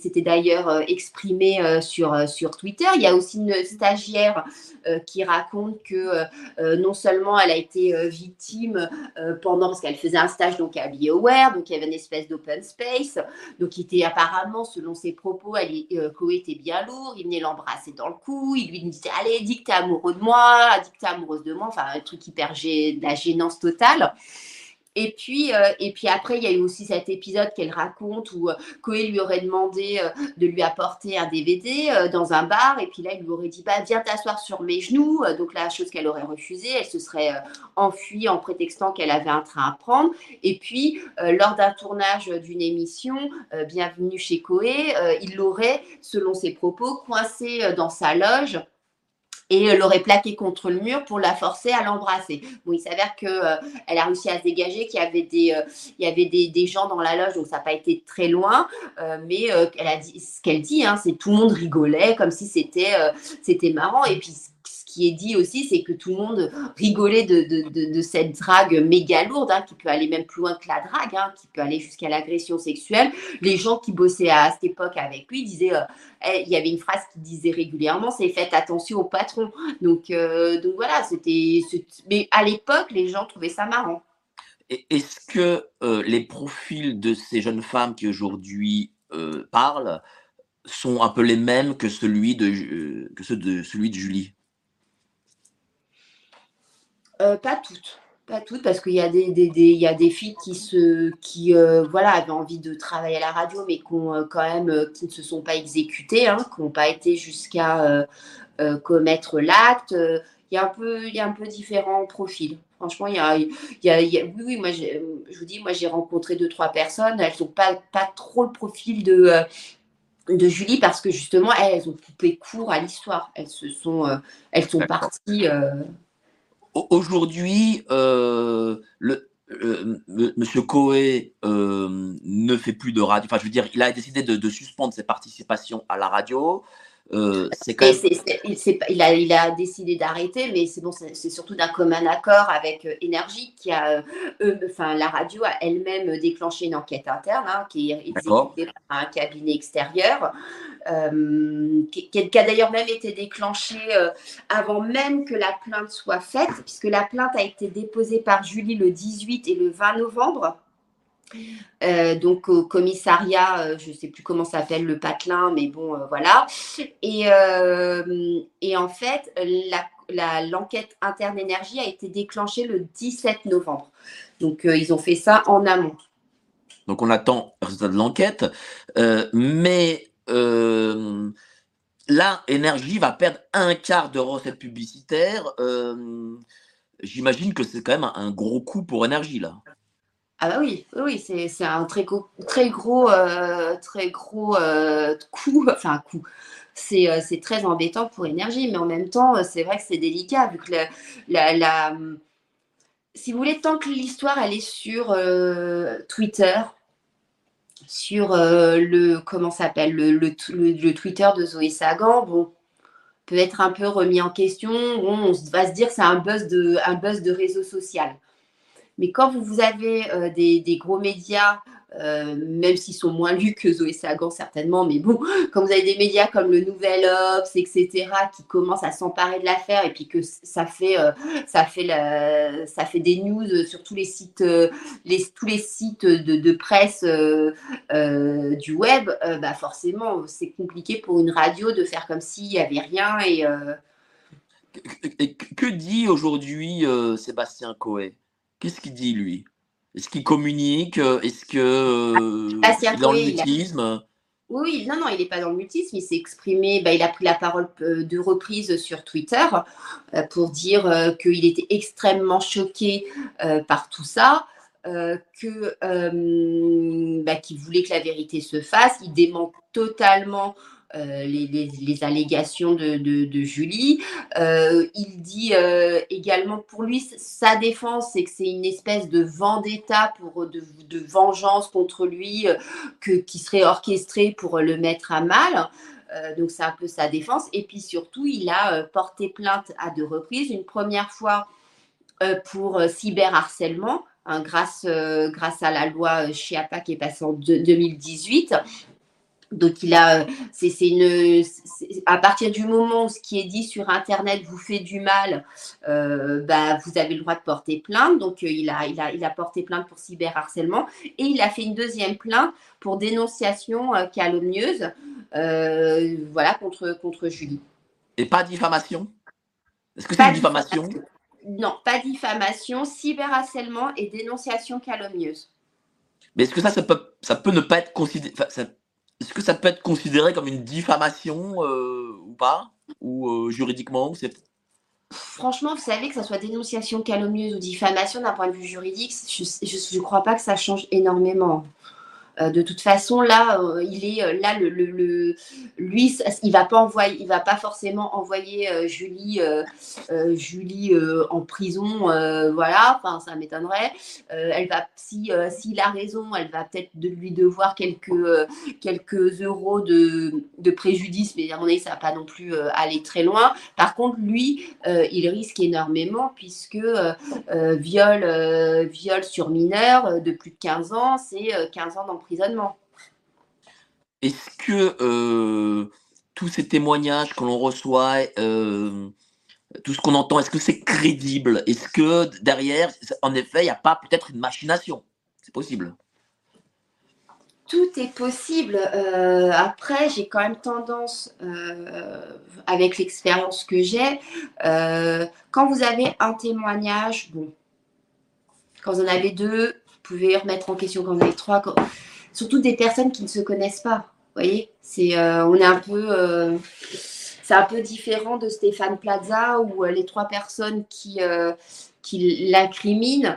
c'était d'ailleurs exprimé sur, sur Twitter. Il y a aussi une stagiaire qui raconte que non seulement elle a été victime pendant, parce qu'elle faisait un stage donc à BioWare, donc il y avait une espèce d'open space, donc il était apparemment, selon ses propos, elle, Chloé était bien lourd, il venait l'embrasser dans le cou, il lui disait Allez, dis que t'es amoureux de moi, addictée amoureuse de moi, enfin un truc hyper gê... la gênance totale. Et puis, euh, et puis après, il y a eu aussi cet épisode qu'elle raconte où euh, Koé lui aurait demandé euh, de lui apporter un DVD dans un bar. Et puis là, il lui aurait dit bah, Viens t'asseoir sur mes genoux. donc, la chose qu'elle aurait refusée, elle se serait enfuie en prétextant qu'elle avait un train à prendre. Et puis, lors d'un tournage d'une émission, Bienvenue chez Koé, il l'aurait, selon ses propos, coincé dans sa loge et l'aurait plaqué contre le mur pour la forcer à l'embrasser. Bon, il s'avère qu'elle euh, elle a réussi à se dégager, qu'il y avait des, euh, il y avait des, des, gens dans la loge, donc ça n'a pas été très loin. Euh, mais elle a dit, ce qu'elle dit, hein, c'est tout le monde rigolait comme si c'était, c'était marrant. Et puis qui est dit aussi, c'est que tout le monde rigolait de, cette drague méga lourde, hein, qui peut aller même plus loin que la drague, hein, qui peut aller jusqu'à l'agression sexuelle. Les gens qui bossaient à, cette époque avec lui disaient, euh, eh, il y avait une phrase qui disait régulièrement, c'est faites attention au patron. Donc, euh, donc voilà, c'était. Mais à l'époque, les gens trouvaient ça marrant. Est-ce que euh, les profils de ces jeunes femmes qui aujourd'hui parlent sont un peu les mêmes que celui de, que ceux de celui de Julie? Euh, pas toutes. Pas toutes, parce qu'il y, a des, y a des filles qui, se, qui euh, voilà, avaient envie de travailler à la radio, mais qui, euh, quand même, qui ne se sont pas exécutées, hein, qui n'ont pas été jusqu'à commettre l'acte. Il y, a un peu, il y a un peu différents profils. Franchement, il y a, il y a, oui, oui, moi, je vous dis, moi, j'ai rencontré deux, trois personnes. Elles n'ont pas, pas trop le profil de, de Julie parce que justement, elles, ont coupé court à l'histoire. Elles se sont, elles sont parties. Aujourd'hui, euh, le, euh, Monsieur Coé euh, ne fait plus de radio. Enfin, je veux dire, il a décidé de, suspendre ses participations à la radio. c'est quand il, a, il, a, décidé d'arrêter, mais c'est bon, c'est surtout d'un commun accord avec Énergie qui a, enfin, la radio a elle-même déclenché une enquête interne hein, qui est exécutée par un cabinet extérieur. Euh, qui, a d'ailleurs même été déclenchée euh, avant même que la plainte soit faite, puisque la plainte a été déposée par Julie le 18 et le 20 novembre. Euh, donc au commissariat, je ne sais plus comment s'appelle le patelin, mais bon, voilà. Et, et, en fait, l'enquête interne énergie a été déclenchée le 17 novembre. Donc ils ont fait ça en amont. Donc on attend le résultat de l'enquête, mais euh, là, Énergie va perdre un quart de recettes publicitaires. Euh, j'imagine que c'est quand même un, gros coup pour Énergie, là. Ah bah oui, oui, c'est un très gros, très gros, euh, très gros coup, enfin coup. c'est très embêtant pour énergie. Mais en même temps, c'est vrai que c'est délicat vu que la, la, si vous voulez, tant que l'histoire elle est sur Twitter, sur le comment s'appelle le, Twitter de Zoé Sagan, peut être un peu remis en question. on va se dire c'est un buzz de un buzz réseau social. Mais quand vous, avez euh, des, gros médias, euh, même s'ils sont moins lus que Zoé Sagan certainement, mais bon, quand vous avez des médias comme le Nouvel Obs, etc., qui commencent à s'emparer de l'affaire et puis que ça fait, euh, ça, fait ça fait des news sur tous les sites, tous les sites de, presse du web, bah forcément, c'est compliqué pour une radio de faire comme s'il n'y avait rien et que dit aujourd'hui Sébastien Coé Qu'est-ce qu'il dit, lui? Est-ce qu'il communique Est-ce que euh, ah, est dans le mutisme? Oui, non, non, il n'est pas dans le mutisme. Il s'est exprimé, bah, il a pris la parole euh, deux reprises sur Twitter euh, pour dire qu'il était extrêmement choqué par tout ça. que bah, qu'il voulait que la vérité se fasse. Il dément totalement euh, les, allégations de, Julie. Euh, il dit euh, également pour lui, sa défense, c'est que c'est une espèce de vendetta, pour, de, vengeance contre lui que, qui serait orchestrée pour le mettre à mal. donc c'est un peu sa défense. Et puis surtout, il a porté plainte à deux reprises. Une première fois pour cyberharcèlement. Hein, grâce, grâce à la loi Chiapa qui est passée en 2018 donc il a, c'est une, à partir du moment où ce qui est dit sur Internet vous fait du mal, euh, bah, vous avez le droit de porter plainte. Donc euh, il, a, il, a, il a porté plainte pour cyberharcèlement et il a fait une deuxième plainte pour dénonciation euh, calomnieuse, voilà contre contre Julie. Et pas diffamation? Est-ce que c'est une diffamation? Non, pas diffamation, cyberharcèlement et dénonciation calomnieuse. Mais est-ce que ça, ça peut, ça peut ne pas être considéré, est-ce que ça peut être considéré comme une diffamation euh, ou pas? Ou euh, juridiquement Franchement, vous savez que ça soit dénonciation calomnieuse ou diffamation d'un point de vue juridique, je ne crois pas que ça change énormément. Euh, de toute façon, là, euh, il est euh, là, lui, il va pas envoyer, il va pas forcément envoyer Julie, Julie en prison, voilà. Enfin, ça m'étonnerait. elle va, si s'il a raison, elle va peut-être de lui devoir quelques quelques euros de, de préjudice, mais à mon avis, ça va pas non plus aller très loin. Par contre, lui, il risque énormément puisque viol, viol sur mineur de plus de 15 ans, c'est 15 ans d'emprisonnement est-ce que euh, tous ces témoignages que l'on reçoit, euh, tout ce qu'on entend, est-ce que c'est crédible? Est-ce que derrière, en effet, il n'y a pas peut-être une machination? C'est possible. Tout est possible. Euh, après, j'ai quand même tendance, avec l'expérience que j'ai, quand vous avez un témoignage, bon, quand vous en avez deux, vous pouvez remettre en question quand vous en avez trois surtout des personnes qui ne se connaissent pas. Vous voyez, c'est, euh, on est un peu, euh, c'est un peu différent de Stéphane Plaza où euh, les trois personnes qui, qui l'incriminent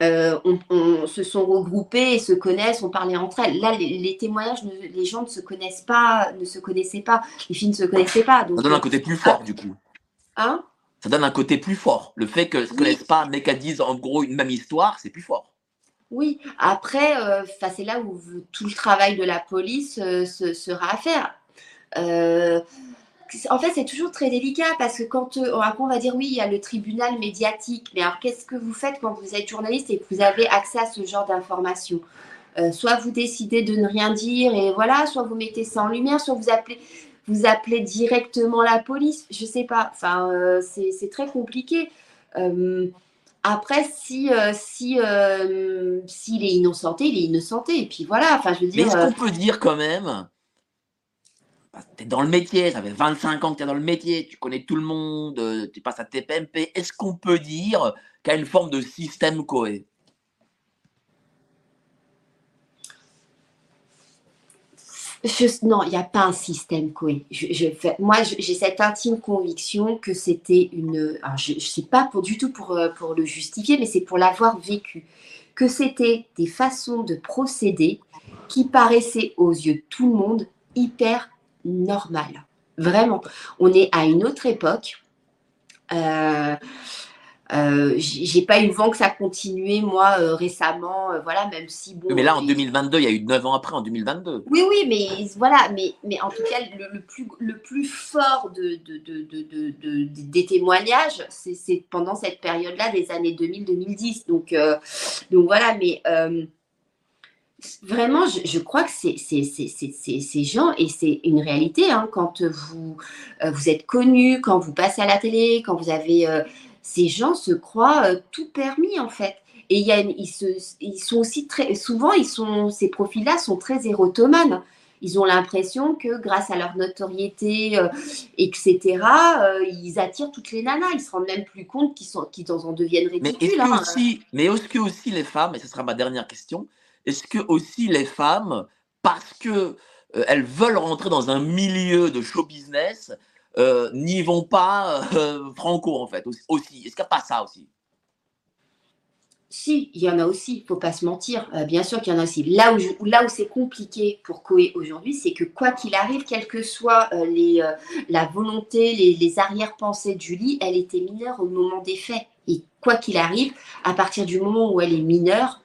on, se sont regroupées et se connaissent, ont parlé entre elles. Là, les, témoignages, les gens ne se connaissent pas, ne se connaissaient pas, les filles ne se connaissaient pas. ça donne un côté plus fort, du coup. Hein? Ça donne un côté plus fort. Le fait qu'elles ne se connaissent pas, mais qu'elles disent en gros une même histoire, c'est plus fort. Oui, après, euh, c'est là où tout le travail de la police euh, sera à faire. Euh, en fait, c'est toujours très délicat parce que quand on va dire oui, il y a le tribunal médiatique, mais alors qu'est-ce que vous faites quand vous êtes journaliste et que vous avez accès à ce genre d'informations? Soit vous décidez de ne rien dire et voilà, soit vous mettez ça en lumière, soit vous appelez, vous appelez directement la police. Je sais pas. C'est très compliqué. Après, si euh, si euh, s'il est innocenté, il est innocenté. Et puis voilà. Enfin, je veux dire. Mais est-ce qu'on euh, peut dire quand même bah, tu es dans le métier, ça fait 25 ans que tu es dans le métier, tu connais tout le monde, tu passes à TPMP. Est-ce qu'on peut dire qu'il y a une forme de système non, il n'y a pas un système. Je, moi, j'ai cette intime conviction que c'était une. je ne sais pas pour, du tout pour, euh, pour le justifier, mais c'est pour l'avoir vécu. Que c'était des façons de procéder qui paraissaient aux yeux de tout le monde hyper normal. Vraiment. On est à une autre époque. Euh, euh, j'ai pas eu vent que ça continuait, moi, euh, récemment, euh, voilà, même si bon. Mais là, en 2022, il y a eu 9 ans après, en 2022. Oui, oui, mais voilà, mais, mais en tout cas, le, plus, le plus fort de, de, de, des témoignages, c'est pendant cette période-là, des années 2000-2010. Donc, donc voilà, mais vraiment, je, crois que c'est ces gens, et c'est une réalité, hein, quand vous, vous êtes connu, quand vous passez à la télé, quand vous avez ces gens se croient euh, tout permis en fait. Et il y a ils, se, ils, sont aussi très souvent, ils sont, ces profils-là sont très érotomanes. Ils ont l'impression que grâce à leur notoriété, euh, etc., euh, ils attirent toutes les nanas. Ils se rendent même plus compte qu'ils qu'ils en deviennent ridicules. Mais est-ce que, hein. aussi, mais est-ce que aussi les femmes, et ce sera ma dernière question, est-ce que aussi les femmes, parce que elles veulent rentrer dans un milieu de show business, euh, n'y vont pas euh, franco, en fait, aussi. Est-ce qu'il n'y a pas ça aussi? Si, il y en a aussi, il ne faut pas se mentir. Euh, bien sûr qu'il y en a aussi. Là où, là où c'est compliqué pour Koé aujourd'hui, c'est que quoi qu'il arrive, quelle que soit les, la volonté, les, les arrière-pensées de Julie, elle était mineure au moment des faits. Et quoi qu'il arrive, à partir du moment où elle est mineure,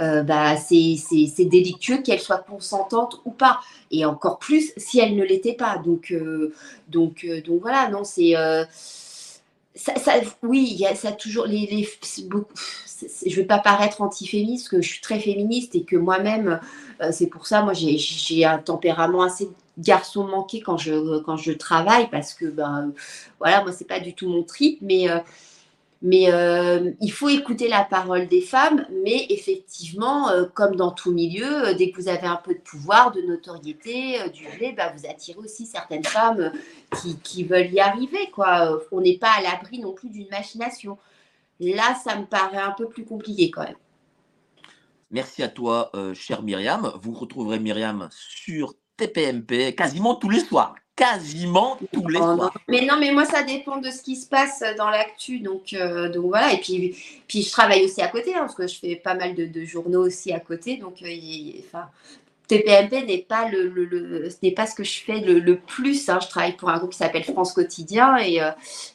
euh, bah, c'est délictueux qu'elle soit consentante ou pas. Et encore plus si elle ne l'était pas. Donc, euh, donc, euh, donc voilà, non, c'est. Ça, ça, oui, y a ça toujours. Les, je ne vais pas paraître antiféministe, parce que je suis très féministe et que moi-même, c'est pour ça, moi, j'ai un tempérament assez garçon manqué quand je, quand je travaille, parce que, ben, voilà, moi, c'est pas du tout mon trip, mais mais euh, il faut écouter la parole des femmes, mais effectivement, euh, comme dans tout milieu, euh, dès que vous avez un peu de pouvoir, de notoriété, du lait, bah, vous attirez aussi certaines femmes qui, qui, veulent y arriver. Quoi. On n'est pas à l'abri non plus d'une machination. Là, ça me paraît un peu plus compliqué quand même. Merci à toi, chère Myriam. Vous retrouverez Myriam sur TPMP quasiment tous les soirs quasiment tous les soirs. Mais non, mais moi, ça dépend de ce qui se passe dans l'actu. Donc, euh, donc voilà. Et puis, puis, je travaille aussi à côté, hein, parce que je fais pas mal de, journaux aussi à côté. Donc, euh, enfin, TPMP n'est pas, le, le, ce n'est pas ce que je fais le, plus. Hein. Je travaille pour un groupe qui s'appelle France Quotidien. Et, euh,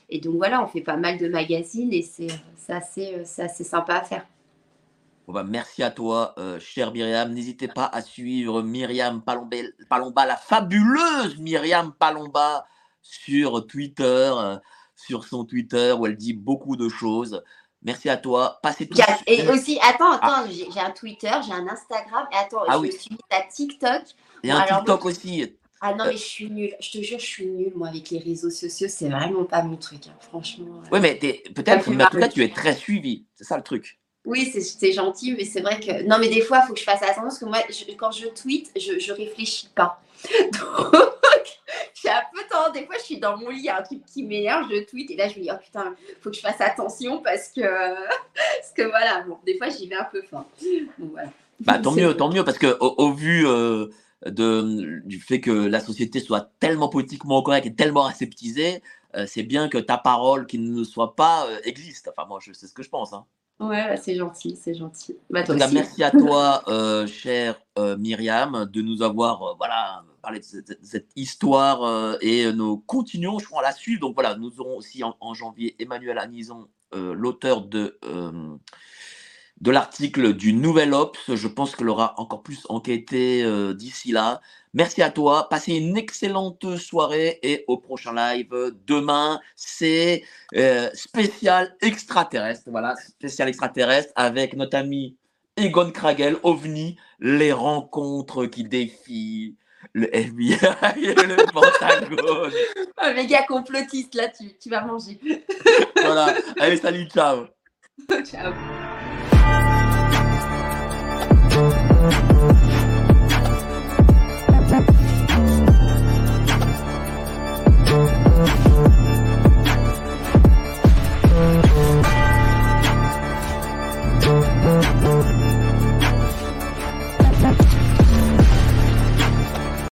et donc, voilà, on fait pas mal de magazines et c'est, c'est, assez, c'est assez sympa à faire. Bah, merci à toi, euh, chère Myriam. N'hésitez pas à suivre Myriam Palomba, la fabuleuse Myriam Palomba sur Twitter, euh, sur son Twitter où elle dit beaucoup de choses. Merci à toi. Passez tout. Et aussi, attends, ah. attends, j'ai un Twitter, j'ai un Instagram. Et attends, ah je suis à TikTok. Il y a un TikTok aussi. Ah non, mais je suis nulle. Je te jure, je suis nulle, moi, avec les réseaux sociaux. C'est vraiment pas mon truc, hein, franchement. Oui, mais peut-être, mais en tout cas, tu es très suivi. C'est ça le truc. Oui, c'est gentil, mais c'est vrai que. Non, mais des fois, il faut que je fasse attention parce que moi, quand je tweete, je, je réfléchis pas. Donc, j'ai un peu tendance. Des fois, je suis dans mon lit, il y a un truc qui m'énerve, je tweete et là, je me dis, oh putain, il faut que je fasse attention parce que. parce que voilà, bon, des fois, j'y vais un peu fort. voilà. Bah, tant mieux, tant mieux, parce que au, vu. Euh, de, du fait que la société soit tellement politiquement correcte et tellement aseptisée, euh, c'est bien que ta parole qui ne soit pas euh, existe. Enfin, moi, c'est ce que je pense. Hein. Ouais, bah, c'est gentil, c'est gentil. Bah, merci à toi, euh, chère euh, Myriam, de nous avoir euh, voilà, parlé de cette, histoire et nous continuons, je crois, à la suivre. Donc voilà, nous aurons aussi en, janvier Emmanuel Anison, l'auteur de, de l'article du Nouvel Ops. Je pense qu'elle aura encore plus enquêté d'ici là. Merci à toi. Passez une excellente soirée et au prochain live demain. C'est euh, spécial extraterrestre. Voilà, spécial extraterrestre avec notre ami Egon Kragel, OVNI, les rencontres qui défient le FBI et le Pentagone. Oh, méga complotiste, là, tu, tu vas manger. voilà. Allez, salut, ciao. ciao.